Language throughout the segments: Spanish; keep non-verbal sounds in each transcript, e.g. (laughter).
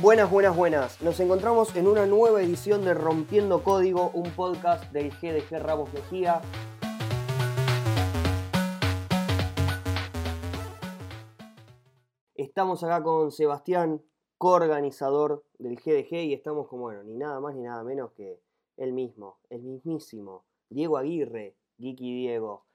Buenas, buenas, buenas. Nos encontramos en una nueva edición de Rompiendo Código, un podcast del GDG Ramos Mejía. Estamos acá con Sebastián, coorganizador del GDG, y estamos como, bueno, ni nada más ni nada menos que el mismo, el mismísimo, Diego Aguirre, Geeky Diego.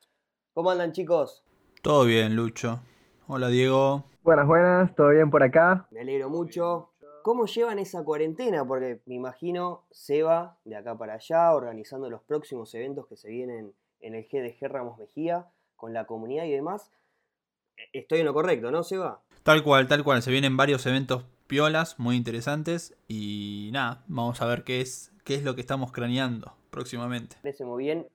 ¿Cómo andan chicos? Todo bien, Lucho. Hola, Diego. Buenas, buenas, todo bien por acá. Me alegro mucho. ¿Cómo llevan esa cuarentena? Porque me imagino Seba de acá para allá organizando los próximos eventos que se vienen en el GDG Ramos Mejía con la comunidad y demás. E, estoy en lo correcto, ¿no, Seba? Tal cual, tal cual. Se vienen varios eventos piolas muy interesantes y nada, vamos a ver qué es, qué es lo que estamos craneando próximamente. Parece muy bien.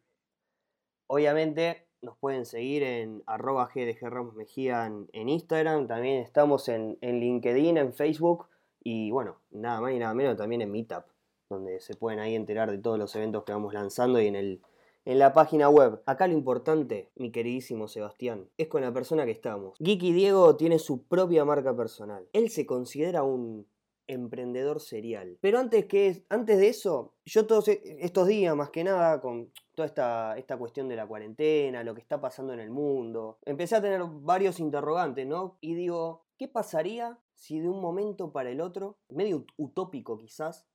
Obviamente nos pueden seguir en arroba GDG Ramos Mejía en, Instagram. También estamos en, en LinkedIn, en Facebook. Y bueno, nada más y nada menos también en Meetup, donde se pueden ahí enterar de todos los eventos que vamos lanzando y en, el, en la página web. Acá lo importante, mi queridísimo Sebastián, es con la persona que estamos. Geeky Diego tiene su propia marca personal. Él se considera un emprendedor serial. Pero antes, que, antes de eso, yo todos estos días, más que nada, con toda esta, esta cuestión de la cuarentena, lo que está pasando en el mundo, empecé a tener varios interrogantes, ¿no? Y digo, ¿qué pasaría si de un momento para el otro, medio utópico quizás,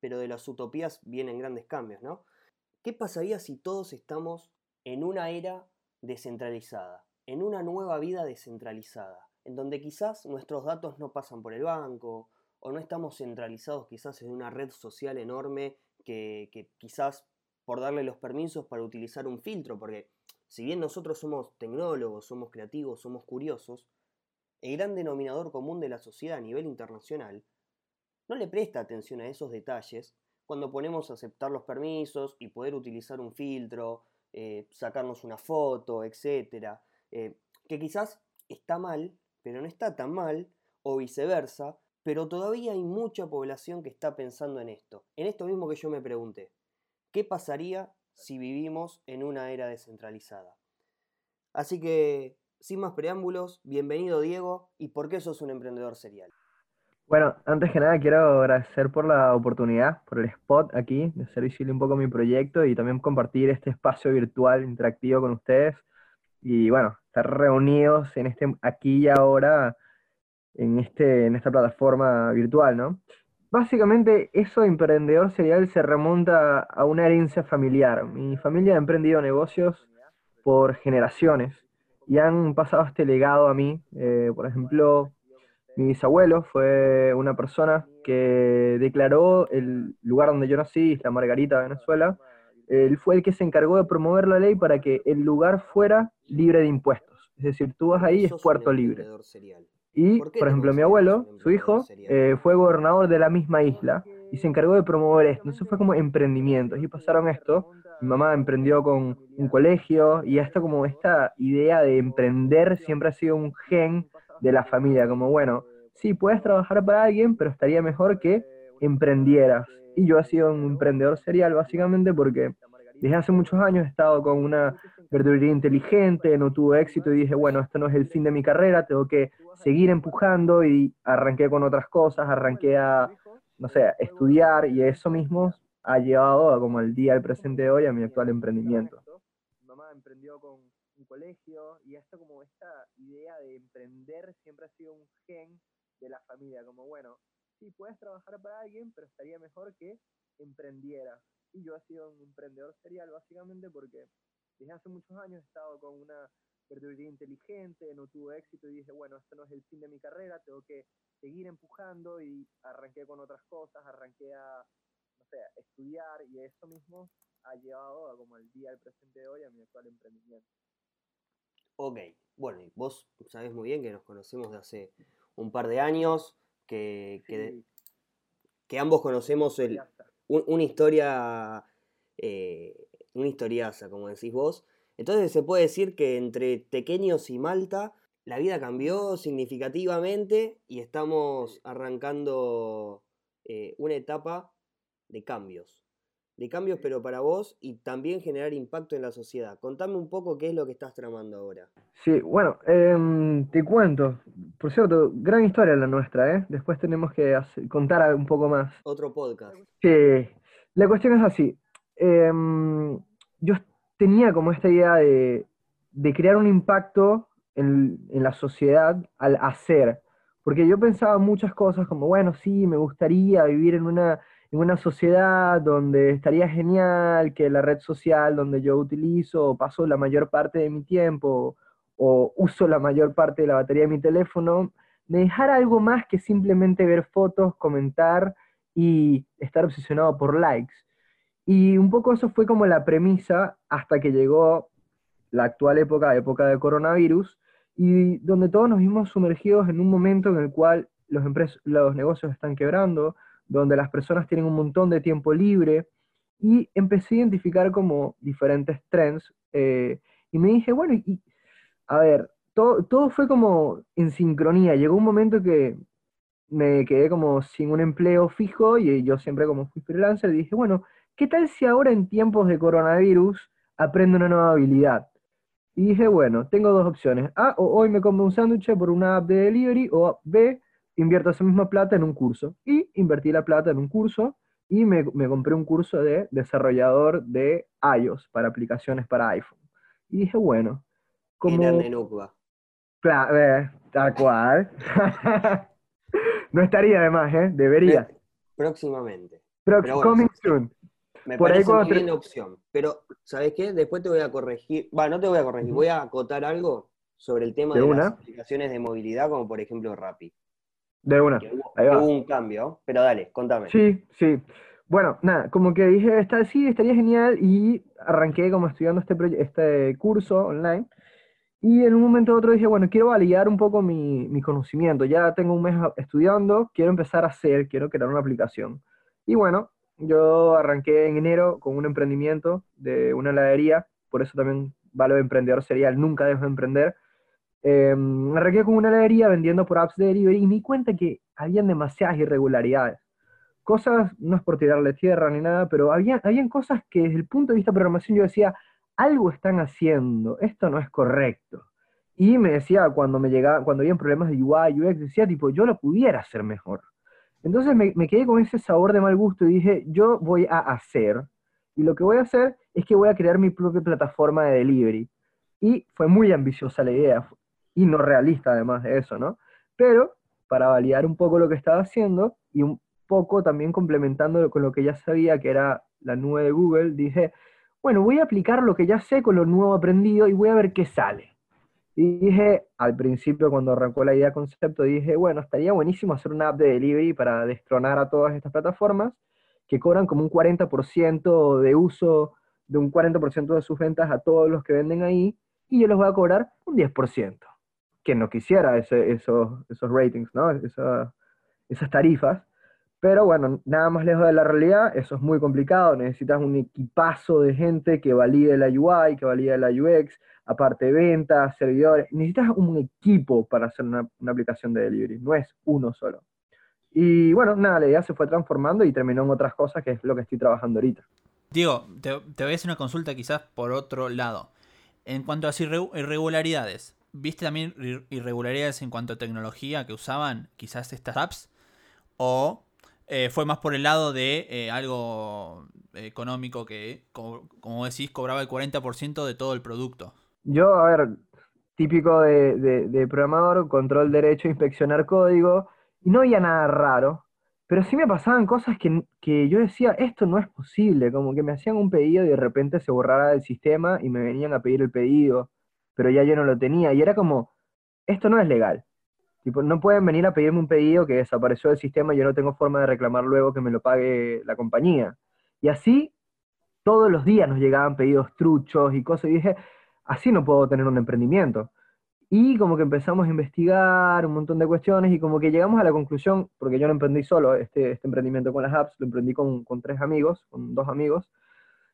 pero de las utopías vienen grandes cambios, ¿no? ¿Qué pasaría si todos estamos en una era descentralizada, en una nueva vida descentralizada, en donde quizás nuestros datos no pasan por el banco, o no estamos centralizados quizás en una red social enorme que, que quizás por darle los permisos para utilizar un filtro, porque si bien nosotros somos tecnólogos, somos creativos, somos curiosos, el gran denominador común de la sociedad a nivel internacional, no le presta atención a esos detalles cuando ponemos a aceptar los permisos y poder utilizar un filtro, eh, sacarnos una foto, etc. Eh, que quizás está mal, pero no está tan mal, o viceversa, pero todavía hay mucha población que está pensando en esto. En esto mismo que yo me pregunté, ¿qué pasaría si vivimos en una era descentralizada? Así que sin más preámbulos, bienvenido Diego y por qué sos un emprendedor serial. Bueno, antes que nada quiero agradecer por la oportunidad, por el spot aquí, de hacer visible un poco mi proyecto y también compartir este espacio virtual interactivo con ustedes. Y bueno, estar reunidos en este aquí y ahora en, este, en esta plataforma virtual, ¿no? Básicamente, eso de emprendedor serial se remonta a una herencia familiar. Mi familia ha emprendido negocios por generaciones y han pasado este legado a mí. Eh, por ejemplo, mi bisabuelo fue una persona que declaró el lugar donde yo nací, Isla Margarita, Venezuela. Él fue el que se encargó de promover la ley para que el lugar fuera libre de impuestos. Es decir, tú vas ahí, es puerto libre. Y, por ejemplo, mi abuelo, su hijo, eh, fue gobernador de la misma isla y se encargó de promover esto. Entonces fue como emprendimiento. Y pasaron esto mi mamá emprendió con un colegio y hasta como esta idea de emprender siempre ha sido un gen de la familia, como bueno, sí, puedes trabajar para alguien, pero estaría mejor que emprendieras. Y yo he sido un emprendedor serial básicamente porque desde hace muchos años he estado con una verdulería inteligente, no tuve éxito y dije, bueno, esto no es el fin de mi carrera, tengo que seguir empujando y arranqué con otras cosas, arranqué a, no sé, estudiar y eso mismo ha llevado a, como el día del presente de hoy a mi actual emprendimiento. Mi mamá emprendió con un colegio y esto como esta idea de emprender siempre ha sido un gen de la familia, como bueno, sí, puedes trabajar para alguien, pero estaría mejor que emprendieras. Y yo he sido un emprendedor serial básicamente porque desde hace muchos años he estado con una verdulería inteligente, no tuve éxito y dije, bueno, esto no es el fin de mi carrera, tengo que seguir empujando y arranqué con otras cosas, arranqué a sea, estudiar y eso mismo ha llevado a como el día del presente de hoy a mi actual emprendimiento. Ok, bueno, y vos sabés muy bien que nos conocemos de hace un par de años, que, que, ambos conocemos el, una historia, eh, una historiaza, como decís vos. Entonces se puede decir que entre Tequeños y Malta la vida cambió significativamente y estamos arrancando eh, una etapa de cambios. de cambios, pero para vos y también generar impacto en la sociedad. Contame un poco qué es lo que estás tramando ahora. Sí, bueno, em, te cuento. Por cierto, gran historia la nuestra, ¿eh? Después tenemos que contar un poco más. Otro podcast. Sí, la cuestión es así. Em, yo tenía como esta idea de, crear un impacto en, en la sociedad al hacer. Porque yo pensaba muchas cosas como, bueno, sí, me gustaría vivir en una en una sociedad donde estaría genial que la red social donde yo utilizo o paso la mayor parte de mi tiempo o uso la mayor parte de la batería de mi teléfono, me dejara algo más que simplemente ver fotos, comentar y estar obsesionado por likes. Y un poco eso fue como la premisa hasta que llegó la actual época, época de coronavirus, y donde todos nos vimos sumergidos en un momento en el cual los, los negocios están quebrando, donde las personas tienen un montón de tiempo libre y empecé a identificar como diferentes trends eh, y me dije, bueno, y, a ver, todo, todo fue como en sincronía. Llegó un momento que me quedé como sin un empleo fijo y yo siempre como fui freelancer dije, bueno, ¿qué tal si ahora en tiempos de coronavirus aprendo una nueva habilidad? Y dije, bueno, tengo dos opciones. A, o hoy me como un sándwich por una app de delivery, o B, invierto esa misma plata en un curso. Y invertí la plata en un curso y me, compré un curso de desarrollador de iOS para aplicaciones para iPhone. Y dije, bueno, como... Claro, eh, tal cual. (laughs) no estaría de más, ¿eh? Debería. Próximamente. coming soon. Me parece una opción. Pero, ¿sabes qué? Después te voy a corregir. Bueno, no te voy a corregir. Voy a acotar algo sobre el tema de, las aplicaciones de movilidad, como por ejemplo Rappi. De una. hubo, un cambio, pero dale, contame. Sí, sí. Bueno, nada, como que dije, está, sí, estaría genial y arranqué como estudiando este, este curso online. Y en un momento u otro dije, bueno, quiero validar un poco mi, mi, conocimiento. Ya tengo un mes estudiando, quiero empezar a hacer, quiero crear una aplicación. Y bueno, yo arranqué en enero con un emprendimiento de una heladería, por eso también valo de emprendedor serial, nunca dejo de emprender. Eh, arranqué con una heladería vendiendo por apps de delivery y me di cuenta que habían demasiadas irregularidades. Cosas, no es por tirarle tierra ni nada, pero había, habían cosas que desde el punto de vista de programación yo decía, algo están haciendo, esto no es correcto. Y me decía, cuando me llegaba, cuando habían problemas de UI, UX, decía tipo, yo lo pudiera hacer mejor. Entonces me, me quedé con ese sabor de mal gusto y dije, yo voy a hacer, y lo que voy a hacer es que voy a crear mi propia plataforma de delivery. Y fue muy ambiciosa la idea y no realista además de eso, ¿no? Pero para validar un poco lo que estaba haciendo y un poco también complementándolo con lo que ya sabía, que era la nube de Google, dije, bueno, voy a aplicar lo que ya sé con lo nuevo aprendido y voy a ver qué sale. Y dije, al principio cuando arrancó la idea concepto, dije, bueno, estaría buenísimo hacer una app de delivery para destronar a todas estas plataformas que cobran como un 40% de uso, de un 40% de sus ventas a todos los que venden ahí, y yo les voy a cobrar un 10% quien no quisiera esos, esos ratings, ¿no? esas tarifas. Pero bueno, nada más lejos de la realidad, eso es muy complicado. Necesitas un equipazo de gente que valide la UI, que valide la UX, aparte ventas, servidores. Necesitas un equipo para hacer una, una, aplicación de delivery, no es uno solo. Y bueno, nada, la idea se fue transformando y terminó en otras cosas, que es lo que estoy trabajando ahorita. Diego, te, te voy a hacer una consulta quizás por otro lado. En cuanto a irregularidades, ¿Viste también irregularidades en cuanto a tecnología que usaban quizás estas apps? ¿O eh, fue más por el lado de eh, algo económico que, como, decís, cobraba el 40% de todo el producto? Yo, a ver, típico de, programador, control derecho, inspeccionar código, y no había nada raro, pero sí me pasaban cosas que, que, yo decía, esto no es posible, como que me hacían un pedido y de repente se borrara del sistema y me venían a pedir el pedido pero ya yo no lo tenía. Y era como, esto no es legal. Tipo, no pueden venir a pedirme un pedido que desapareció del sistema y yo no tengo forma de reclamar luego que me lo pague la compañía. Y así, todos los días nos llegaban pedidos truchos y cosas. Y dije, así no puedo tener un emprendimiento. Y como que empezamos a investigar un montón de cuestiones y como que llegamos a la conclusión, porque yo no emprendí solo este, este emprendimiento con las apps, lo emprendí con, con tres amigos, con dos amigos,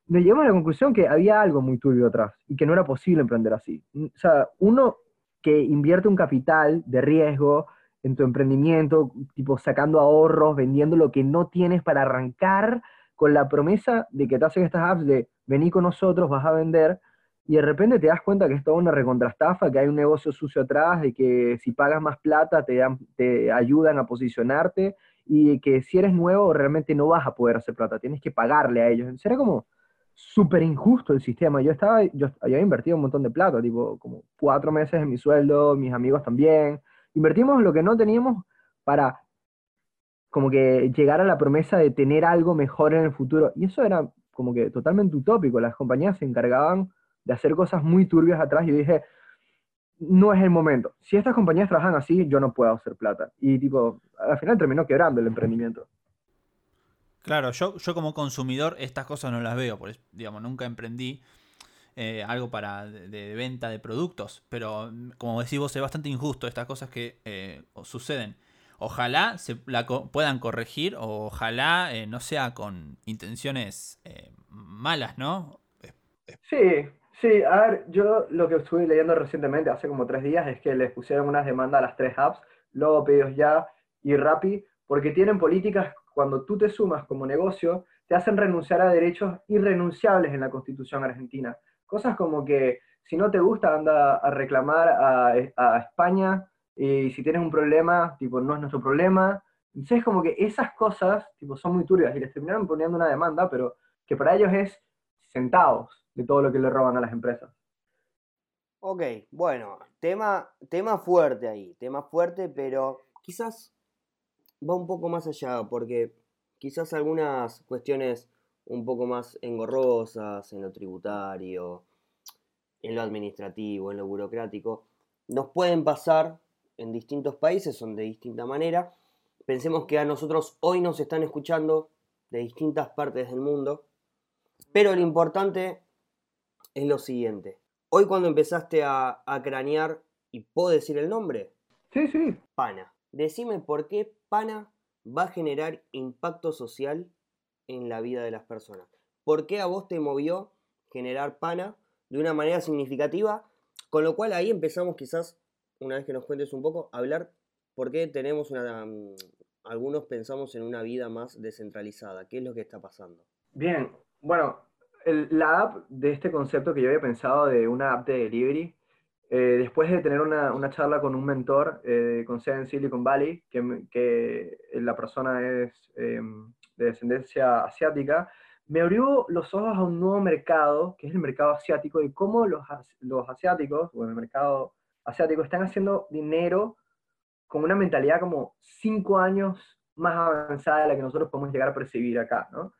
nos llegamos a la conclusión que había algo muy turbio atrás y que no era posible emprender así. O sea, uno que invierte un capital de riesgo en tu emprendimiento, tipo sacando ahorros, vendiendo lo que no tienes para arrancar, con la promesa de que te hacen estas apps de vení con nosotros, vas a vender, y de repente te das cuenta que es toda una recontrastafa, que hay un negocio sucio atrás, de que si pagas más plata te, dan, te ayudan a posicionarte, y que si eres nuevo realmente no vas a poder hacer plata, tienes que pagarle a ellos. Era como súper injusto el sistema. Yo estaba, yo había invertido un montón de plata, tipo como cuatro meses en mi sueldo, mis amigos también. Invertimos lo que no teníamos para como que llegar a la promesa de tener algo mejor en el futuro. Y eso era como que totalmente utópico. Las compañías se encargaban de hacer cosas muy turbias atrás y yo dije, no es el momento. Si estas compañías trabajan así, yo no puedo hacer plata. Y tipo, al final terminó quebrando el emprendimiento. Claro, yo, yo como consumidor estas cosas no las veo, por digamos, nunca emprendí eh, algo para de, venta de productos, pero como decís vos, es bastante injusto estas cosas que eh, suceden. Ojalá se la puedan corregir o ojalá eh, no sea con intenciones malas, ¿no? Sí, Sí, a ver, yo lo que estuve leyendo recientemente, hace como tres días, es que les pusieron unas demandas a las tres apps, luego Pedidos Ya y Rappi, porque tienen políticas, cuando tú te sumas como negocio, te hacen renunciar a derechos irrenunciables en la Constitución argentina. Cosas como que si no te gusta, anda a reclamar a, España, y si tienes un problema, tipo, no es nuestro problema. Entonces, como que esas cosas, tipo, son muy turbias y les terminaron poniendo una demanda, pero que para ellos es centavos de todo lo que le roban a las empresas. Ok, bueno, tema, tema fuerte ahí, tema fuerte, pero quizás va un poco más allá, porque quizás algunas cuestiones un poco más engorrosas en lo tributario, en lo administrativo, en lo burocrático, nos pueden pasar en distintos países, son de distinta manera. Pensemos que a nosotros hoy nos están escuchando de distintas partes del mundo, pero lo importante es lo siguiente. Hoy cuando empezaste a, cranear, ¿y puedo decir el nombre? Sí, sí. Pana. Decime por qué Pana va a generar impacto social en la vida de las personas. ¿Por qué a vos te movió generar Pana de una manera significativa? Con lo cual ahí empezamos quizás, una vez que nos cuentes un poco, a hablar por qué tenemos una... Mm, algunos pensamos en una vida más descentralizada. ¿Qué es lo que está pasando? Bien, bueno, la app de este concepto que yo había pensado de una app de delivery, eh, después de tener una, una, charla con un mentor, eh, con sede en Silicon Valley, que, que la persona es em, de descendencia asiática, me abrió los ojos a un nuevo mercado, que es el mercado asiático, y cómo los, los asiáticos, o el mercado asiático, están haciendo dinero con una mentalidad como cinco años más avanzada de la que nosotros podemos llegar a percibir acá, ¿no?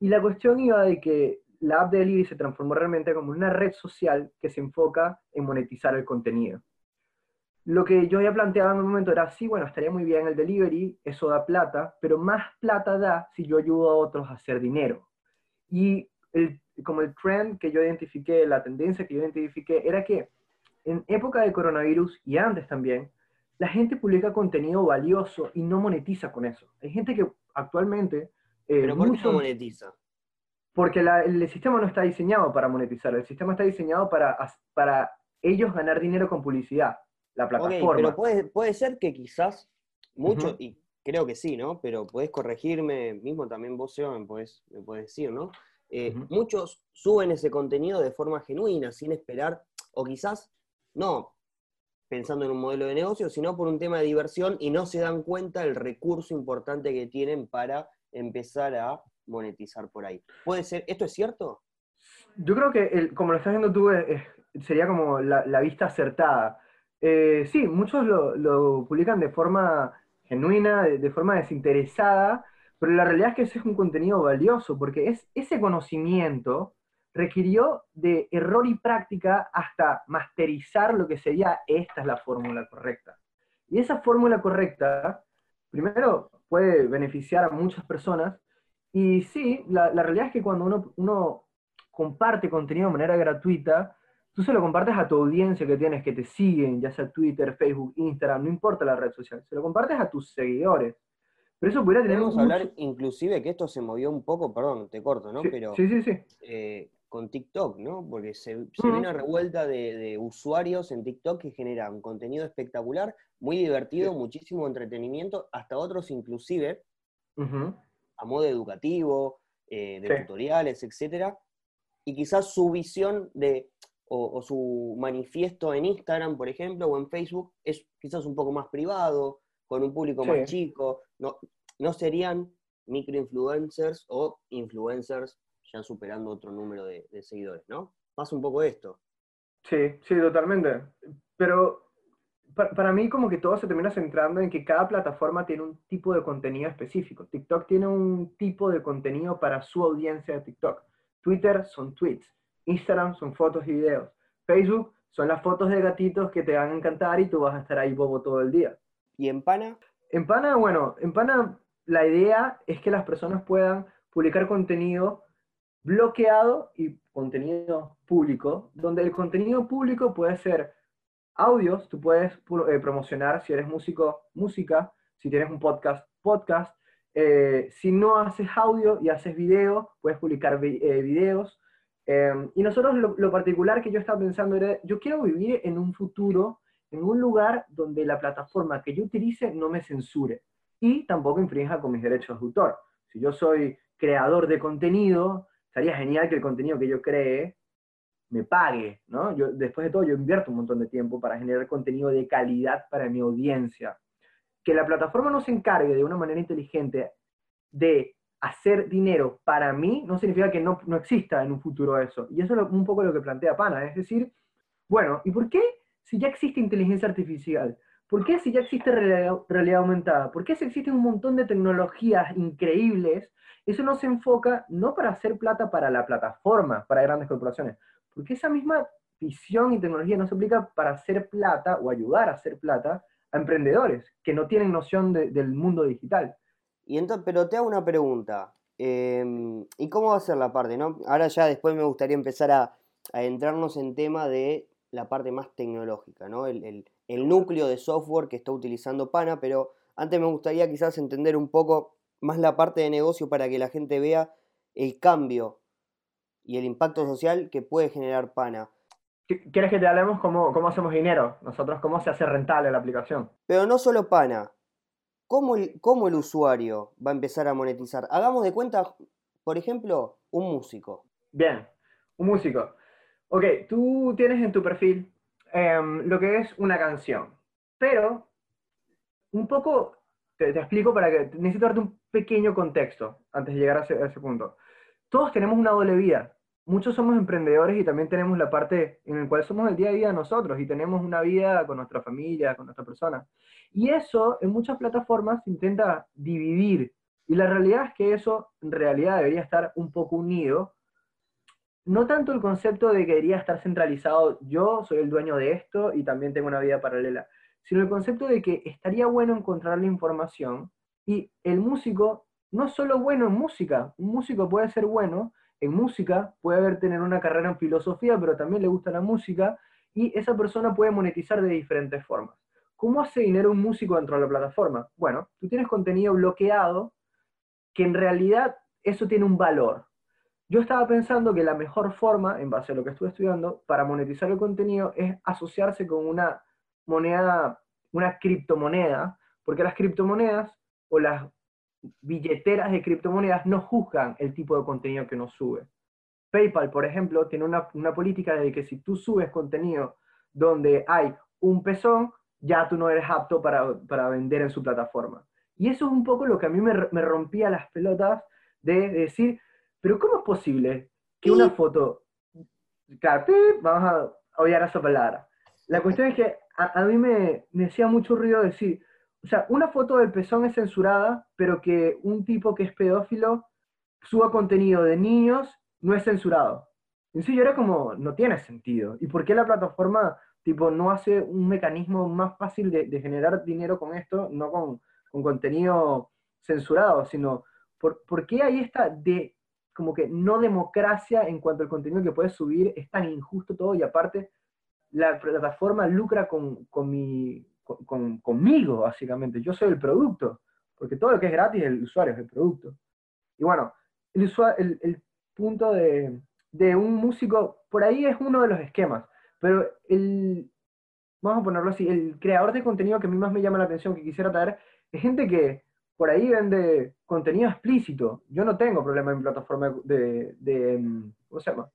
Y la cuestión iba de que la app de Delivery se transformó realmente como una red social que se enfoca en monetizar el contenido. Lo que yo había planteado en un momento era, sí, bueno, estaría muy bien el delivery, eso da plata, pero más plata da si yo ayudo a otros a hacer dinero. Y el, como el trend que yo identifiqué, la tendencia que yo identifiqué, era que en época de coronavirus y antes también, la gente publica contenido valioso y no monetiza con eso. Hay gente que actualmente... Eh, ¿Pero por qué no monetiza? Porque el sistema no está diseñado para monetizar, el sistema está diseñado para, para ellos ganar dinero con publicidad, la plataforma. pero puede, puede ser que quizás muchos, y creo que sí, ¿no? Pero puedes corregirme, mismo también vos, Seba, me puedes, me decir, ¿no? Eh, muchos suben ese contenido de forma genuina, sin esperar, o quizás no pensando en un modelo de negocio, sino por un tema de diversión y no se dan cuenta del recurso importante que tienen para empezar a monetizar por ahí. ¿Puede ser? ¿Esto es cierto? Yo creo que, como lo estás viendo tú, sería como la, vista acertada. Eh, sí, muchos lo, publican de forma genuina, de, forma desinteresada, pero la realidad es que ese es un contenido valioso, porque es, ese conocimiento requirió de error y práctica hasta masterizar lo que sería esta es la fórmula correcta. Y esa fórmula correcta, primero, puede beneficiar a muchas personas, y sí, la, la realidad es que cuando uno, uno comparte contenido de manera gratuita, tú se lo compartes a tu audiencia que tienes, que te siguen, ya sea Twitter, Facebook, Instagram, no importa la red social, se lo compartes a tus seguidores. Pero eso podría tener... Podemos hablar inclusive que esto se movió un poco, perdón, te corto, ¿no? Sí, Pero, sí, sí. sí. Eh, con TikTok, ¿no? Porque se, se ve una revuelta de, de, usuarios en TikTok que generan contenido espectacular, muy divertido, muchísimo entretenimiento, hasta otros inclusive, a modo educativo, eh, de Sí. tutoriales, etcétera, y quizás su visión de, o, o su manifiesto en Instagram, por ejemplo, o en Facebook, es quizás un poco más privado, con un público Sí. más chico, no, no serían microinfluencers o influencers ya superando otro número de, de seguidores, ¿no? Pasa un poco esto. Sí, sí, totalmente. Pero pa- para mí como que todo se termina centrando en que cada plataforma tiene un tipo de contenido específico. TikTok tiene un tipo de contenido para su audiencia de TikTok. Twitter son tweets. Instagram son fotos y videos. Facebook son las fotos de gatitos que te van a encantar y tú vas a estar ahí bobo todo el día. ¿Y en Pana? En Pana, bueno, en Pana la idea es que las personas puedan publicar contenido bloqueado y contenido público, donde el contenido público puede ser audios, tú puedes pu- eh, promocionar si eres músico, música, si tienes un podcast, podcast. Eh, si no haces audio y haces video, puedes publicar eh, videos. Eh, y nosotros lo, lo particular que yo estaba pensando era, yo quiero vivir en un futuro, en un lugar donde la plataforma que yo utilice no me censure y tampoco infrinja con mis derechos de autor. Si yo soy creador de contenido, estaría genial que el contenido que yo cree me pague, ¿no? Yo, después de todo, yo invierto un montón de tiempo para generar contenido de calidad para mi audiencia. Que la plataforma no se encargue de una manera inteligente de hacer dinero para mí, no significa que no, no exista en un futuro eso. Y eso es un poco lo que plantea Pana, es decir, bueno, ¿y por qué si ya existe inteligencia artificial? ¿Por qué si ya existe realidad, realidad aumentada? ¿Por qué si existen un montón de tecnologías increíbles? Eso no se enfoca no para hacer plata para la plataforma, para grandes corporaciones, porque esa misma visión y tecnología no se aplica para hacer plata o ayudar a hacer plata a emprendedores que no tienen noción de- del mundo digital. Y entonces, pero te hago una pregunta. em, ¿y cómo va a ser la parte, no? Ahora ya después me gustaría empezar a, a adentrarnos en tema de la parte más tecnológica, ¿no? El, el- el núcleo de software que está utilizando Pana, pero antes me gustaría quizás entender un poco más la parte de negocio para que la gente vea el cambio y el impacto social que puede generar Pana. Qu- ¿Quieres que te hablemos cómo, cómo hacemos dinero? Nosotros, cómo se hace rentable la aplicación. Pero no solo Pana. ¿Cómo el, cómo el usuario va a empezar a monetizar? Hagamos de cuenta, por ejemplo, un músico. Bien, un músico. Ok, tú tienes en tu perfil em, lo que es una canción, pero un poco, te, te explico para que, necesito darte un pequeño contexto antes de llegar a ese, a ese punto. Todos tenemos una doble vida. Muchos somos emprendedores y también tenemos la parte en la cual somos el día a día nosotros y tenemos una vida con nuestra familia, con nuestra persona. Y eso en muchas plataformas se intenta dividir. Y la realidad es que eso en realidad debería estar un poco unido no tanto el concepto de que debería estar centralizado, yo soy el dueño de esto y también tengo una vida paralela, sino el concepto de que estaría bueno encontrar la información y el músico no solo bueno en música, un músico puede ser bueno en música, puede haber tener una carrera en filosofía, pero también le gusta la música y esa persona puede monetizar de diferentes formas. ¿Cómo hace dinero un músico dentro de la plataforma? Bueno, tú tienes contenido bloqueado que en realidad eso tiene un valor. Yo estaba pensando que la mejor forma, en base a lo que estuve estudiando, para monetizar el contenido es asociarse con una moneda, una criptomoneda, porque las criptomonedas o las billeteras de criptomonedas no juzgan el tipo de contenido que uno sube. PayPal, por ejemplo, tiene una, una política de que si tú subes contenido donde hay un pezón, ya tú no eres apto para, para vender en su plataforma. Y eso es un poco lo que a mí me, me rompía las pelotas de decir, pero ¿cómo es posible que una foto... Claro, vamos a odiar esa palabra. La cuestión es que a, a mí me, me hacía mucho ruido decir, o sea, una foto del pezón es censurada, pero que un tipo que es pedófilo suba contenido de niños no es censurado. En sí, yo era como, no tiene sentido. ¿Y por qué la plataforma, tipo, no hace un mecanismo más fácil de, generar dinero con esto, no con, con contenido censurado, sino, ¿por, ¿por qué hay esta de, como que no democracia en cuanto al contenido que puedes subir? Es tan injusto todo y aparte la plataforma lucra con, con mi, con, con, conmigo, básicamente. Yo soy el producto, porque todo lo que es gratis, el usuario es el producto. Y bueno, el, punto de, un músico, por ahí es uno de los esquemas, pero el, vamos a ponerlo así, el creador de contenido que a mí más me llama la atención, que quisiera traer, es gente que por ahí vende contenido explícito. Yo no tengo problema en plataforma de, de, mm, ¿cómo se llama?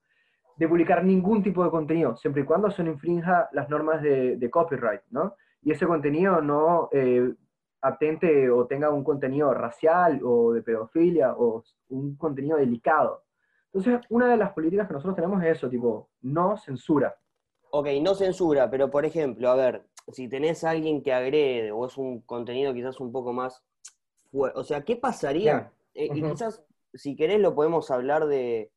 de publicar ningún tipo de contenido, siempre y cuando se no infrinja las normas de, de copyright, ¿no? Y ese contenido no eh, atente o tenga un contenido racial o de pedofilia o un contenido delicado. Entonces, una de las políticas que nosotros tenemos es eso, tipo, no censura. Ok, no censura, pero por ejemplo, a ver, si tenés a alguien que agrede o es un contenido quizás un poco más o sea, ¿qué pasaría? Eh, y quizás, si querés, lo podemos hablar de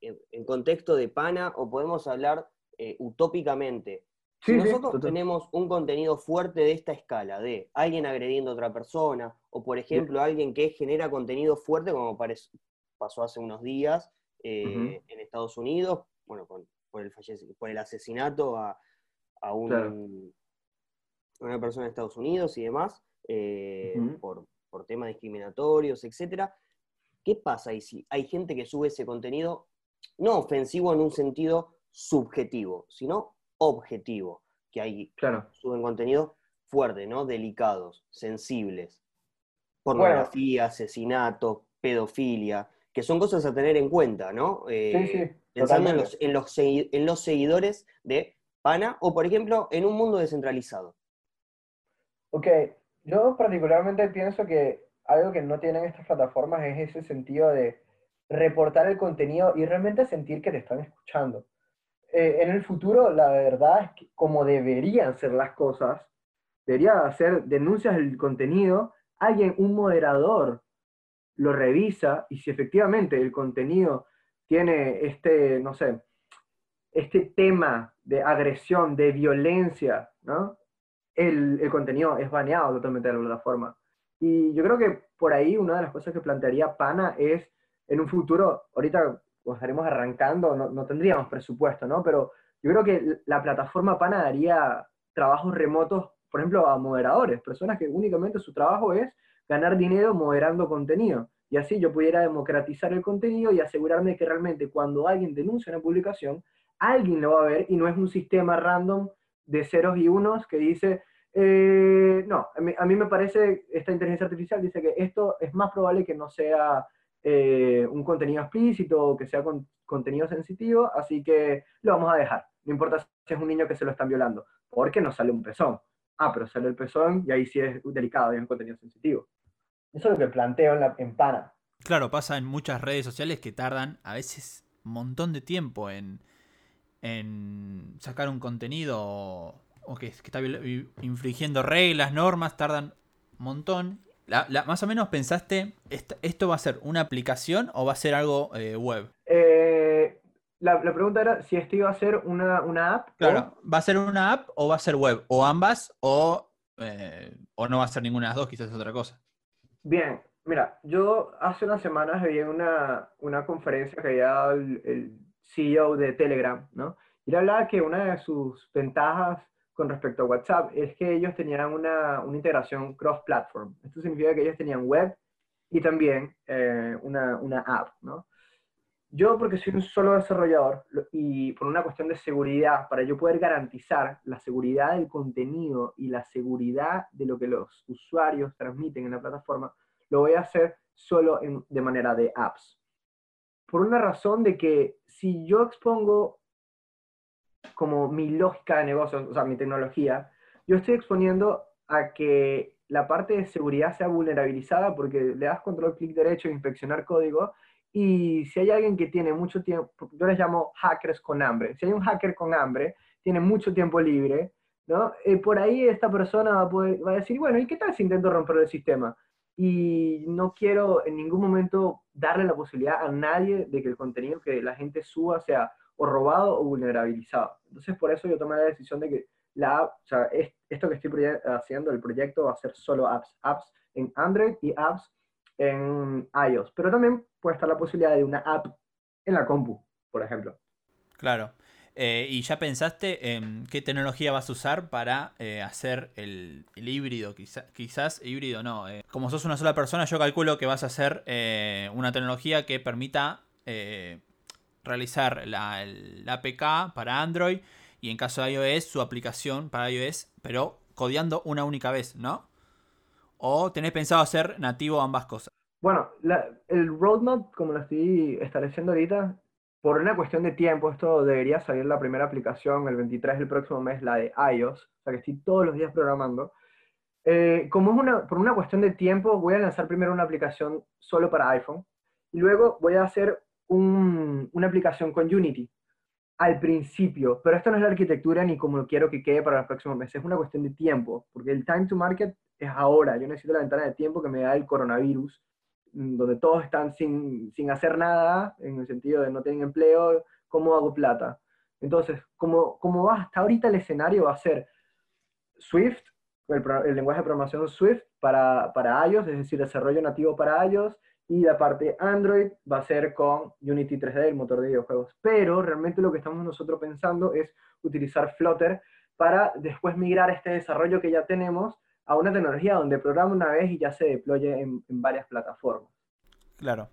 en, contexto de pana o podemos hablar eh, utópicamente. Si nosotros tenemos un contenido fuerte de esta escala, de alguien agrediendo a otra persona, o por ejemplo, alguien que genera contenido fuerte, como pasó hace unos días eh, en Estados Unidos, bueno, por, el por el asesinato a, una persona en Estados Unidos y demás, eh, por, temas discriminatorios, etc. ¿Qué pasa ahí si hay gente que sube ese contenido no ofensivo en un sentido subjetivo, sino objetivo? Que hay, claro. suben contenidos fuertes, ¿no? Delicados, sensibles. Pornografía, asesinato, pedofilia, que son cosas a tener en cuenta, ¿no? Eh, pensando en los, en, los, en los seguidores de Pana o, por ejemplo, en un mundo descentralizado. Ok, yo particularmente pienso que algo que no tienen estas plataformas es ese sentido de reportar el contenido y realmente sentir que te están escuchando. Eh, en el futuro, la verdad es que como deberían ser las cosas, debería hacer denuncias del contenido, alguien, un moderador, lo revisa y si efectivamente el contenido tiene este, no sé, este tema de agresión, de violencia, ¿no? el, contenido es baneado totalmente de la plataforma. Y yo creo que por ahí una de las cosas que plantearía Pana es, en un futuro, ahorita estaremos arrancando, no, no tendríamos presupuesto, ¿no? Pero yo creo que la plataforma Pana daría trabajos remotos, por ejemplo, a moderadores, personas que únicamente su trabajo es ganar dinero moderando contenido. Y así yo pudiera democratizar el contenido y asegurarme que realmente cuando alguien denuncia una publicación, alguien lo va a ver y no es un sistema random de ceros y unos que dice, eh, no, a mí, me parece, esta inteligencia artificial dice que esto es más probable que no sea eh, un contenido explícito o que sea con, contenido sensitivo, así que lo vamos a dejar. No importa si es un niño que se lo están violando, porque no sale un pezón. Ah, pero sale el pezón y ahí sí es delicado y es un contenido sensitivo. Eso es lo que planteo en, la. Claro, pasa en muchas redes sociales que tardan a veces un montón de tiempo en, en sacar un contenido o, que, está infringiendo reglas, normas, tardan un montón. Más o menos pensaste, ¿esto va a ser una aplicación o va a ser algo eh, web? Eh, la, pregunta era si esto iba a ser una, app. Claro, ¿va a ser una app o va a ser web? O ambas o, eh, o no va a ser ninguna de las dos, quizás es otra cosa. Bien, mira, yo hace unas semanas vi una, una conferencia que había dado el CEO de Telegram, ¿no? Y le hablaba que una de sus ventajas con respecto a WhatsApp es que ellos tenían una, una integración cross-platform. Esto significa que ellos tenían web y también eh, una, una, app, ¿no? Yo, porque soy un solo desarrollador y por una cuestión de seguridad, para yo poder garantizar la seguridad del contenido y la seguridad de lo que los usuarios transmiten en la plataforma, lo voy a hacer solo de manera de apps por una razón de que si yo expongo como mi lógica de negocios, o sea, mi tecnología, yo estoy exponiendo a que la parte de seguridad sea vulnerabilizada porque le das control clic derecho inspeccionar código y si hay alguien que tiene mucho tiempo, yo les llamo hackers con hambre, si hay un hacker con hambre, tiene mucho tiempo libre, ¿no? Eh, por ahí esta persona va a, poder, va a decir, bueno, ¿y qué tal si intento romper el sistema? y no quiero en ningún momento darle la posibilidad a nadie de que el contenido que la gente suba sea o robado o vulnerabilizado. Entonces, por eso yo tomé la decisión de que la app, o sea, esto que estoy haciendo, el proyecto va a ser solo apps, apps en Android y apps en iOS, pero también puede estar la posibilidad de una app en la compu, por ejemplo. Claro. Eh, ¿Y ya pensaste en qué tecnología vas a usar para eh, hacer el, híbrido? quizás híbrido no. Eh. como sos una sola persona, yo calculo que vas a hacer una tecnología que permita realizar la, APK para Android y en caso de iOS su aplicación para iOS, pero codeando una única vez, ¿no? ¿O tenés pensado hacer nativo ambas cosas? Bueno, el roadmap, como lo estoy estableciendo ahorita, por una cuestión de tiempo, esto debería salir la primera aplicación el 23 del próximo mes, la de iOS, o sea que estoy todos los días programando. Eh, como es una, por una cuestión de tiempo, voy a lanzar primero una aplicación solo para iPhone y luego voy a hacer una aplicación con Unity al principio, pero esto no es la arquitectura ni como quiero que quede para los próximos meses, es una cuestión de tiempo, porque el time to market es ahora, yo necesito la ventana de tiempo que me da el coronavirus, mm, donde todos están sin, sin hacer nada, en el sentido de no tener empleo, ¿cómo hago plata? Entonces, como, como va hasta ahorita el escenario va a ser Swift, el, el lenguaje de programación Swift para, para iOS, es decir, desarrollo nativo para iOS, y la parte Android va a ser con Unity 3D, el motor de videojuegos. Pero realmente lo que estamos nosotros pensando es utilizar Flutter para después migrar este desarrollo que ya tenemos a una tecnología donde programa una vez y ya se deploye en, varias plataformas. Claro.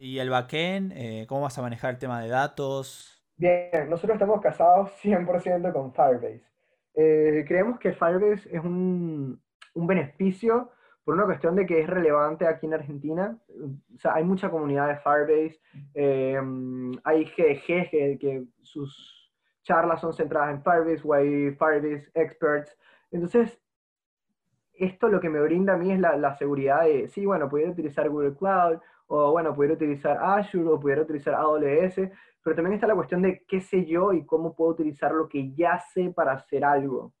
¿Y el backend? Eh, ¿Cómo vas a manejar el tema de datos? Bien, nosotros estamos casados 100% con Firebase. Eh, creemos que Firebase es un, un beneficio por una cuestión de que es relevante aquí en Argentina. O sea, hay mucha comunidad de Firebase, eh, hay GDG que, sus charlas son centradas en Firebase, o hay Firebase Experts. Entonces, esto lo que me brinda a mí es la, seguridad de, sí, bueno, pudiera utilizar Google Cloud, o bueno, pudiera utilizar Azure, o pudiera utilizar AWS, pero también está la cuestión de qué sé yo y cómo puedo utilizar lo que ya sé para hacer algo.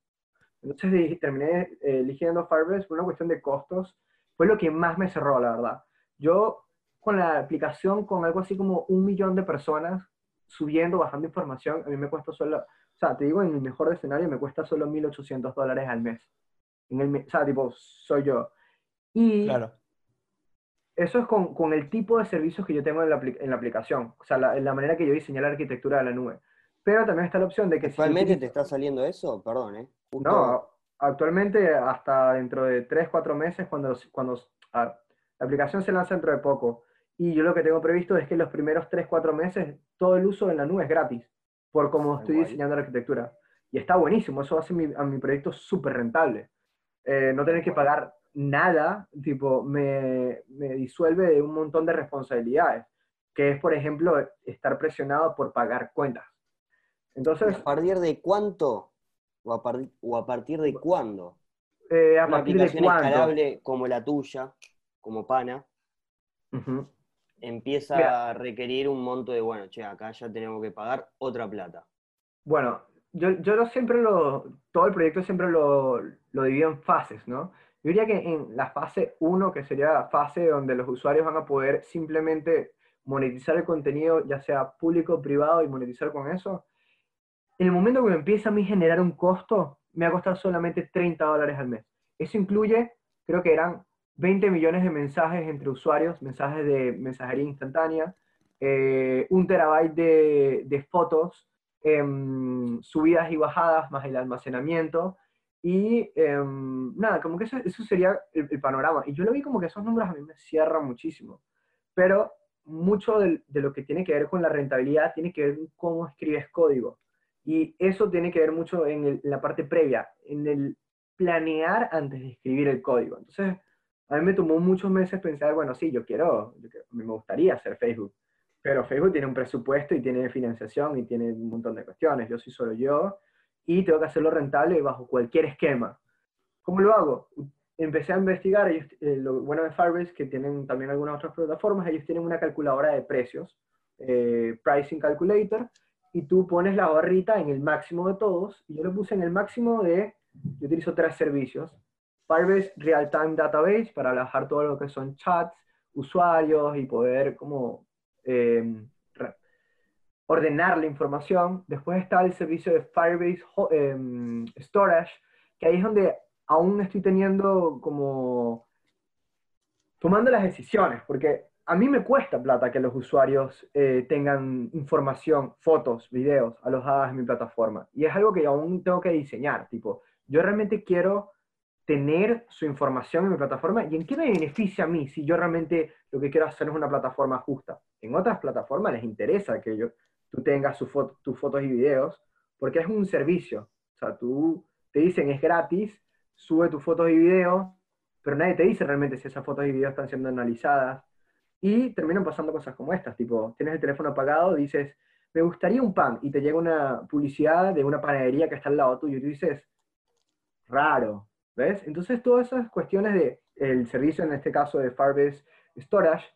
Entonces terminé eh, eligiendo Firebase por una cuestión de costos. Fue lo que más me cerró, la verdad. Yo con la aplicación, con algo así como un millón de personas subiendo, bajando información, a mí me cuesta solo, o sea, te digo, en mi mejor escenario me cuesta solo 1.800 dólares al mes. En el, o sea, tipo, soy yo. Y claro. eso es con, con, el tipo de servicios que yo tengo en la, en la aplicación, o sea, la, la manera que yo diseñé la arquitectura de la nube. Pero también está la opción de que... ¿Actualmente te está saliendo eso? Perdón, ¿eh? No, actualmente hasta dentro de 3, 4 meses, cuando, cuando la aplicación se lanza dentro de poco. Y yo lo que tengo previsto es que los primeros 3, 4 meses todo el uso en la nube es gratis, por cómo estoy diseñando la arquitectura. Y está buenísimo, eso hace mi, a mi proyecto súper rentable. Eh, no tener que pagar nada, tipo, me, me disuelve de un montón de responsabilidades, que es, por ejemplo, estar presionado por pagar cuentas. Entonces, ¿A partir de cuánto o a, partir de cuándo? Eh, a Una partir aplicación de escalable como la tuya, como Pana, empieza a requerir un monto de, bueno, che, acá ya tenemos que pagar otra plata. Bueno, yo, yo siempre lo, todo el proyecto siempre lo, lo divido en fases, ¿no? Yo diría que en la fase 1, que sería la fase donde los usuarios van a poder simplemente monetizar el contenido, ya sea público o privado, y monetizar con eso, en el momento que me empieza a mí generar un costo, me va a costar solamente 30 dólares al mes. Eso incluye, creo que eran 20 millones de mensajes entre usuarios, mensajes de mensajería instantánea, eh, un terabyte de, fotos, em, subidas y bajadas, más el almacenamiento. Y em, nada, como que eso, sería el, el, panorama. Y yo lo vi como que esos números a mí me cierran muchísimo. Pero mucho de, de lo que tiene que ver con la rentabilidad tiene que ver con cómo escribes código. Y eso tiene que ver mucho en, la parte previa, en el planear antes de escribir el código. Entonces, a mí me tomó muchos meses pensar, bueno, sí, yo quiero, me gustaría hacer Facebook, pero Facebook tiene un presupuesto y tiene financiación y tiene un montón de cuestiones. Yo soy solo yo y tengo que hacerlo rentable bajo cualquier esquema. ¿Cómo lo hago? Empecé a investigar, ellos, eh, lo bueno de Firebase, que tienen también algunas otras plataformas, ellos tienen una calculadora de precios, eh, Pricing Calculator, y tú pones la barrita en el máximo de todos, y yo lo puse en el máximo de, yo utilizo tres servicios, Firebase Real Time Database para bajar todo lo que son chats, usuarios y poder como eh, ordenar la información. Después está el servicio de Firebase em, Storage, que ahí es donde aún estoy teniendo como tomando las decisiones, porque a mí me cuesta plata que los usuarios eh, tengan información, fotos, videos alojadas en mi plataforma. Y es algo que aún tengo que diseñar. Tipo, yo realmente quiero tener su información en mi plataforma y en qué me beneficia a mí si yo realmente lo que quiero hacer es una plataforma justa. En otras plataformas les interesa que yo, tú tengas tus fotos y videos porque es un servicio. O sea, tú te dicen es gratis, sube tus fotos y videos pero nadie te dice realmente si esas fotos y videos están siendo analizadas. Y terminan pasando cosas como estas, tipo, tienes el teléfono apagado, dices, me gustaría un pan, y te llega una publicidad de una panadería que está al lado tuyo, y tú dices, raro, ¿ves? Entonces todas esas cuestiones de el servicio, en este caso de Firebase Storage,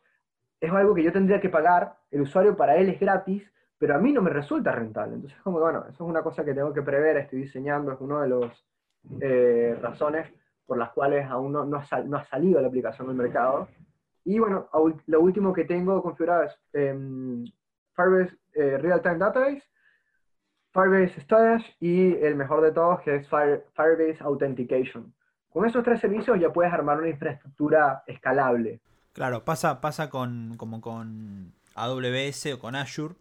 es algo que yo tendría que pagar, el usuario para él es gratis, pero a mí no me resulta rentable. Entonces, como bueno, eso es una cosa que tengo que prever, estoy diseñando, es una de las eh, razones por las cuales aún no, no, ha salido la aplicación al mercado. Y bueno, lo último que tengo configurado es em, Firebase eh, Real Time Database, Firebase Storage y el mejor de todos que es Firebase Authentication. Con esos tres servicios ya puedes armar una infraestructura escalable. Claro, pasa, pasa con, como con AWS o con Azure,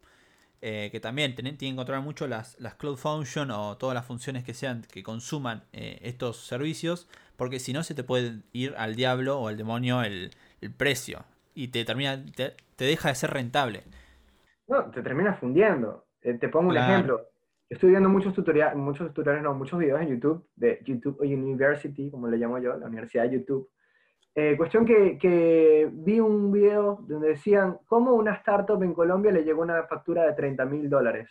eh, que también tienen, que controlar mucho las, las, Cloud Function o todas las funciones que sean que consuman eh, estos servicios, porque si no se te puede ir al diablo o al demonio el, precio y te termina te, deja de ser rentable. No, te termina fundiendo. Eh, te pongo un ejemplo. Estoy viendo muchos tutoriales, muchos tutoriales, no, muchos videos en YouTube de YouTube University, como le llamo yo, la Universidad de YouTube eh, cuestión que, vi un video donde decían cómo una startup en Colombia le llegó una factura de 30 mil dólares.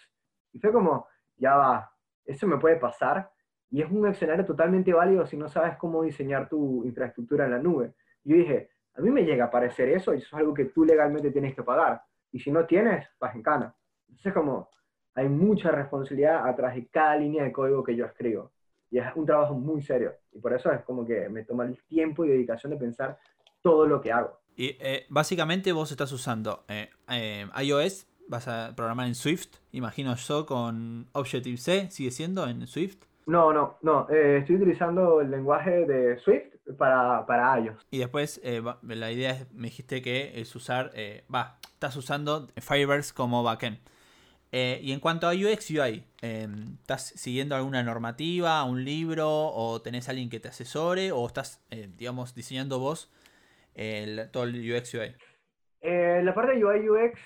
Y fue como, ya va, eso me puede pasar. Y es un escenario totalmente válido si no sabes cómo diseñar tu infraestructura en la nube. Yo dije, a mí me llega a aparecer eso y eso es algo que tú legalmente tienes que pagar. Y si no tienes, vas en cana. Entonces como, hay mucha responsabilidad atrás de cada línea de código que yo escribo. Y es un trabajo muy serio. Y por eso es como que me toma el tiempo y dedicación de pensar todo lo que hago. Y eh, básicamente vos estás usando eh, eh, iOS, vas a programar en Swift, imagino yo, con Objective-C, ¿sigue siendo en Swift? No, no, no. estoy utilizando el lenguaje de Swift para, para iOS. Y después la idea es, me dijiste que es usar, va, estás usando Firebase como backend. Eh, y en cuanto a UX UI, em, ¿estás siguiendo alguna normativa, un libro, o tenés alguien que te asesore, o estás, eh, digamos, diseñando vos todo el UX UI? Eh, la parte de UI UX,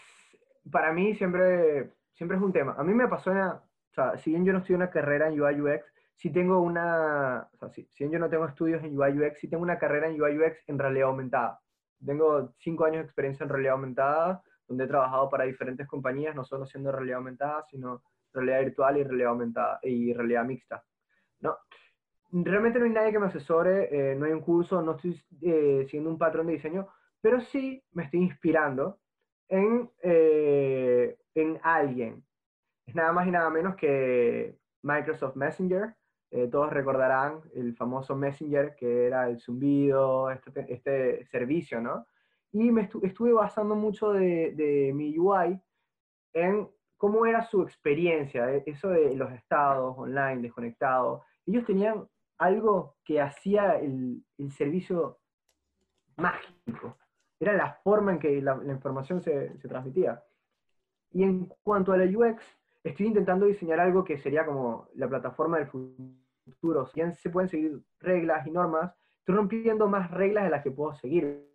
para mí siempre, siempre es un tema. A mí me apasiona, o sea, si bien yo no estoy en una carrera en UI UX, si tengo una, o sea, si, si yo no tengo estudios en UI UX, sí tengo una carrera en UI UX en realidad aumentada. Tengo cinco años de experiencia en realidad aumentada donde he trabajado para diferentes compañías, no solo siendo realidad aumentada, sino realidad virtual y realidad aumentada y realidad mixta. ¿no? Realmente no hay nadie que me asesore, eh, no hay un curso, no estoy eh, siguiendo un patrón de diseño, pero sí me estoy inspirando en, eh, en alguien. Es nada más y nada menos que Microsoft Messenger. Todos recordarán el famoso Messenger que era el zumbido, este, este servicio, ¿no? y me estuve basando mucho de, mi UI en cómo era su experiencia, e, eso de los estados online, desconectados. Ellos tenían algo que hacía el, servicio mágico. Era la forma en que la, información se, transmitía. Y en cuanto a la UX, estoy intentando diseñar algo que sería como la plataforma del futuro. Si bien se pueden seguir reglas y normas, estoy rompiendo más reglas de las que puedo seguir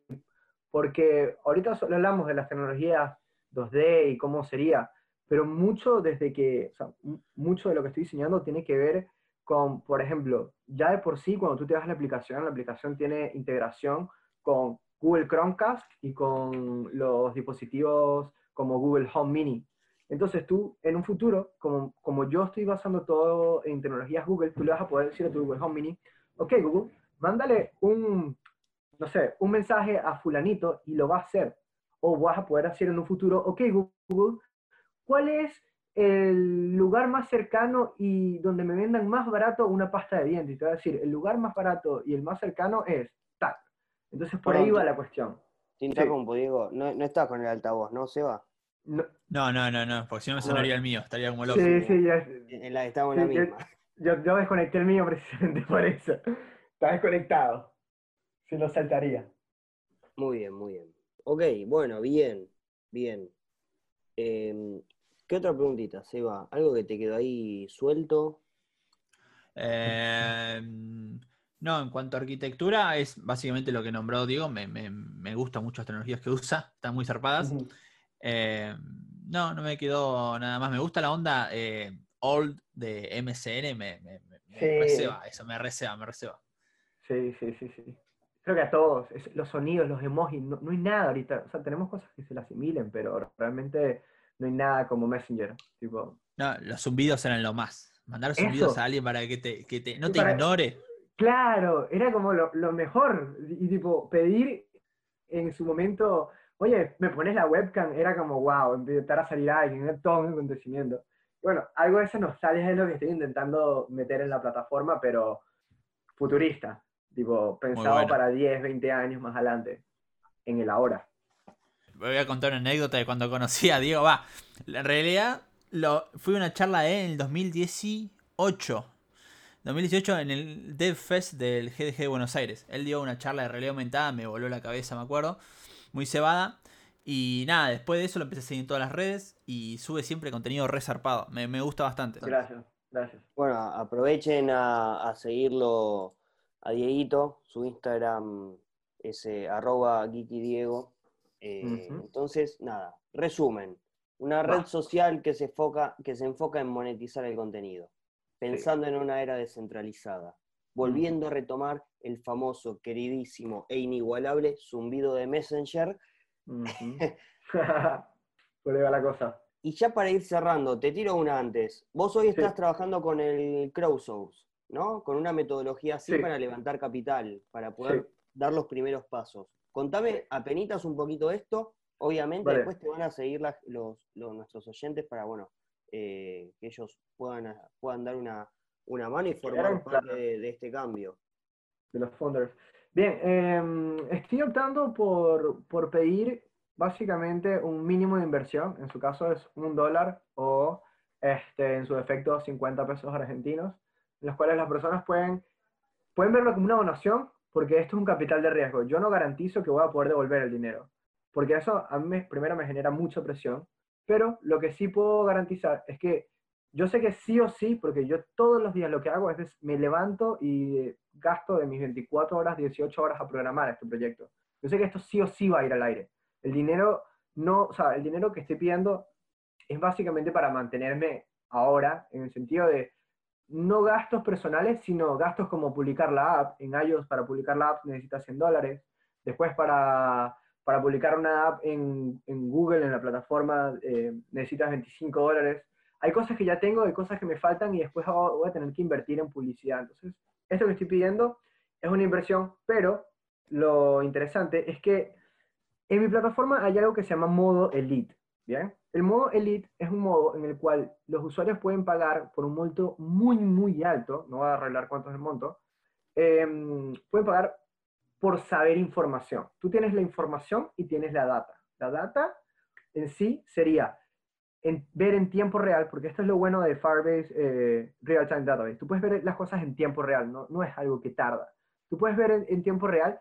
porque ahorita solo hablamos de las tecnologías 2D y cómo sería, pero mucho desde que, mucho de lo que estoy diseñando tiene que ver con, por ejemplo, ya de por sí, cuando tú te vas a la aplicación, la aplicación tiene integración con Google Chromecast y con los dispositivos como Google Home Mini. Entonces tú, en un futuro, como, como yo estoy basando todo en tecnologías Google, tú le vas a poder decir a tu Google Home Mini, ok Google, mándale un no sé, un mensaje a fulanito y lo va a hacer. O vas a poder hacer en un futuro, ok Google, ¿cuál es el lugar más cercano y donde me vendan más barato una pasta de dientes? Y te va a decir, el lugar más barato y el más cercano es tal. Entonces por ahí va la cuestión. Te interrumpo, Diego. No, no estás con el altavoz, ¿no, Seba? No, no, no, no, no porque si no me sonaría el mío, estaría como loco. Sí, sí, ya. En la, estamos en la misma. Yo, yo desconecté el mío (laughs) precisamente por eso. Está desconectado se lo saltaría. Muy bien, muy bien. Ok, bueno, bien, bien. Em, ¿Qué otra preguntita, Seba? ¿Algo que te quedó ahí suelto? Em, no, en cuanto a arquitectura, es básicamente lo que nombró Diego. Me, me, gustan mucho las tecnologías que usa, están muy zarpadas. Em, no, no me quedó nada más. Me gusta la onda eh, old de MCN, me, me, me, receba, eso me receba, me receba. Sí, sí, sí, sí. creo que a todos, es- los sonidos, los emojis, no, no hay nada ahorita. O sea, tenemos cosas que se le asimilen, pero realmente no hay nada como Messenger. Tipo, No, los zumbidos eran lo más. Mandar Eso. zumbidos a alguien para que te, que te- no te para- ignore. Claro, era como lo, lo mejor. Y, y, tipo, pedir en su momento, oye, me pones la webcam, era como, wow, empezar a salir alguien, todo un acontecimiento. Bueno, algo de esa nostalgia es lo que estoy intentando meter en la plataforma, pero futurista, tipo, pensado bueno. para 10, 20 años más adelante, en el ahora. Voy a contar una anécdota de cuando conocí a Diego. Va, en realidad lo, fui a una charla de él en el 2018. 2018 en el Dev Fest del GDG de Buenos Aires. Él dio una charla de realidad aumentada, me voló la cabeza, me acuerdo. Muy cebada. Y nada, después de eso lo empecé a seguir en todas las redes y sube siempre contenido resarpado. Me, me gusta bastante. Gracias, gracias. Bueno, aprovechen a, a seguirlo a Dieguito, su Instagram es eh, arroba geekydiego. Eh. Entonces, nada, resumen. Una red social que se, enfoca, que se enfoca en monetizar el contenido, pensando en una era descentralizada, volviendo a retomar el famoso, queridísimo e inigualable zumbido de Messenger. Ujú. (laughs) Por ahí va la cosa. Y ya para ir cerrando, te tiro una antes. Vos hoy Sí. estás trabajando con el crowdsource, ¿no? Con una metodología así Sí. para levantar capital, para poder Sí. dar los primeros pasos. Contame apenitas un poquito esto. Obviamente Vale. después te van a seguir las- los, los- nuestros oyentes para, bueno, eh, que ellos puedan, puedan dar una, una mano y formar parte de, de este cambio. de los founders. Bien, em, estoy optando por, por pedir básicamente un mínimo de inversión, en su caso es un dólar o este, en su defecto 50 pesos argentinos, en los cuales las personas pueden, pueden verlo como una donación porque esto es un capital de riesgo. Yo no garantizo que voy a poder devolver el dinero, porque eso a mí me- primero me genera mucha presión, pero lo que sí puedo garantizar es que yo sé que sí o sí, porque yo todos los días lo que hago es des- me levanto y gasto de mis 24 horas, 18 horas a programar este proyecto. Yo sé que esto sí o sí va a ir al aire. El dinero no, o el dinero que estoy pidiendo es básicamente para mantenerme ahora, en el sentido de no gastos personales, sino gastos como publicar la app. En iOS para publicar la app necesitas 100 dólares. Después para, para publicar una app en, en Google, en la plataforma, eh, necesitas 25 dólares. Hay cosas que ya tengo, hay cosas que me faltan y después voy a tener que invertir en publicidad. Entonces, esto que estoy pidiendo es una inversión, pero lo interesante es que en mi plataforma hay algo que se llama modo Elite. ¿bien? El modo Elite es un modo en el cual los usuarios pueden pagar por un monto muy, muy alto, no voy a arreglar cuánto es el monto, em, pueden pagar por saber información. Tú tienes la información y tienes la data. La data en sí sería en- ver en tiempo real, porque esto es lo bueno de Firebase eh, Real Time Database. Tú puedes ver las cosas en tiempo real, no, no es algo que tarda. Tú puedes ver en, en tiempo real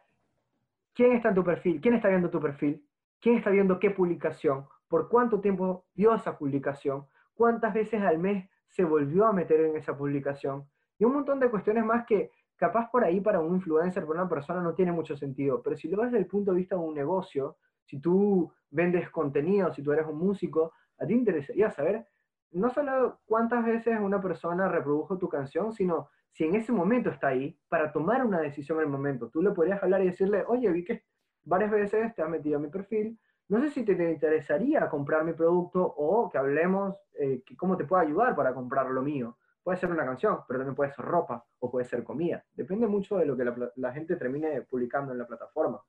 quién está en tu perfil, quién está viendo tu perfil, quién está viendo qué publicación, por cuánto tiempo vio esa publicación, cuántas veces al mes se volvió a meter en esa publicación, y un montón de cuestiones más que capaz por ahí para un influencer, para una persona no tiene mucho sentido, pero si lo ves desde el punto de vista de un negocio, si tú vendes contenido, si tú eres un músico, a ti te interesaría saber no solo cuántas veces una persona reprodujo tu canción, sino si en ese momento está ahí para tomar una decisión en el momento. Tú le podrías hablar y decirle, oye, vi que varias veces te has metido a mi perfil, no sé si te, te interesaría comprar mi producto o que hablemos eh, que cómo te puedo ayudar para comprar lo mío. Puede ser una canción, pero también puede ser ropa o puede ser comida. Depende mucho de lo que la gente termine publicando en la plataforma.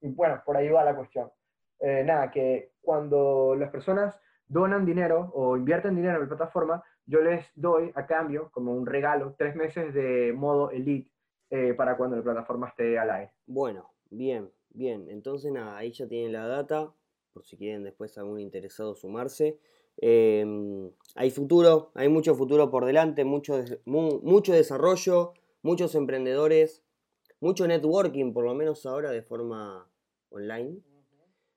Y bueno, por ahí va la cuestión. Eh, nada, que cuando las personas donan dinero o invierten dinero en la plataforma, yo les doy a cambio, como un regalo, tres meses de modo elite eh, para cuando la plataforma esté al aire. Bueno, bien, bien. Entonces, nada, ahí ya tienen la data, por si quieren después algún interesado sumarse. Eh, hay futuro, hay mucho futuro por delante, mucho, mucho desarrollo, muchos emprendedores, mucho networking, por lo menos ahora de forma online.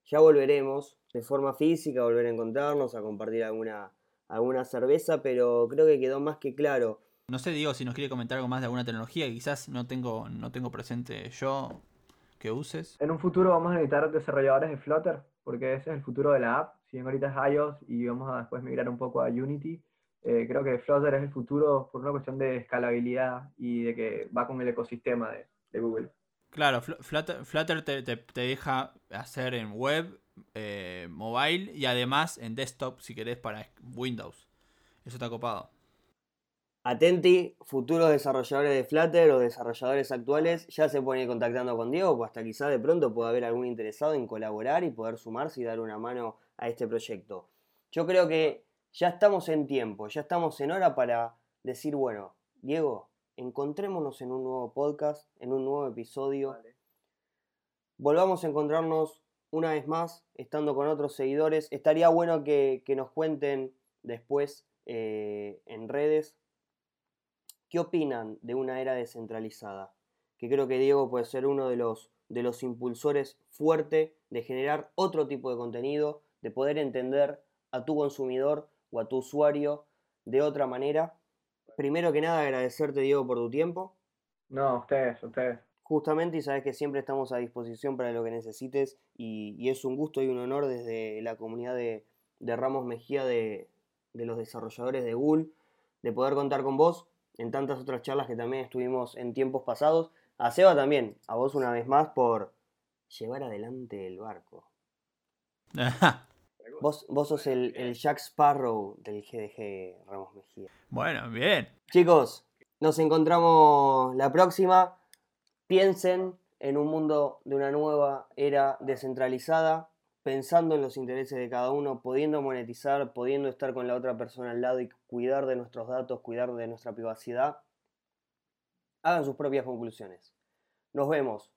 Ya volveremos de forma física, a volver a encontrarnos, a compartir alguna, alguna cerveza, pero creo que quedó más que claro. No sé, Diego, si nos quiere comentar algo más de alguna tecnología que quizás no tengo, no tengo presente yo que uses. En un futuro vamos a necesitar desarrolladores de Flutter, porque ese es el futuro de la app. Si bien ahorita es iOS y vamos a después migrar un poco a Unity, eh, creo que Flutter es el futuro por una cuestión de escalabilidad y de que va con el ecosistema de, de Google. Claro, Flutter, te, deja hacer en web, eh, mobile y además en desktop si querés para Windows. Eso está copado. Atenti, futuros desarrolladores de Flutter o desarrolladores actuales ya se pueden ir contactando con Diego, pues hasta quizás de pronto pueda haber algún interesado en colaborar y poder sumarse y dar una mano a este proyecto. Yo creo que ya estamos en tiempo, ya estamos en hora para decir, bueno, Diego, encontrémonos en un nuevo podcast, en un nuevo episodio. Volvamos a encontrarnos una vez más, estando con otros seguidores. Estaría bueno que, nos cuenten después eh, en redes ¿Qué opinan de una era descentralizada? Que creo que Diego puede ser uno de los, de los impulsores fuerte de generar otro tipo de contenido, de poder entender a tu consumidor o a tu usuario de otra manera. Primero que nada, agradecerte, Diego, por tu tiempo. No, ustedes, ustedes. Justamente, y sabes que siempre estamos a disposición para lo que necesites, y, es un gusto y un honor desde la comunidad de, Ramos Mejía de, de los desarrolladores de Google, de poder contar con vos en tantas otras charlas que también estuvimos en tiempos pasados. A Seba también, a vos una vez más por llevar adelante el barco. (laughs) vos, vos sos el, el, Jack Sparrow del GDG Ramos Mejía. Bueno, bien. Chicos, nos encontramos la próxima. Piensen en un mundo de una nueva era descentralizada pensando en los intereses de cada uno, pudiendo monetizar, pudiendo estar con la otra persona al lado y cuidar de nuestros datos, cuidar de nuestra privacidad, hagan sus propias conclusiones. Nos vemos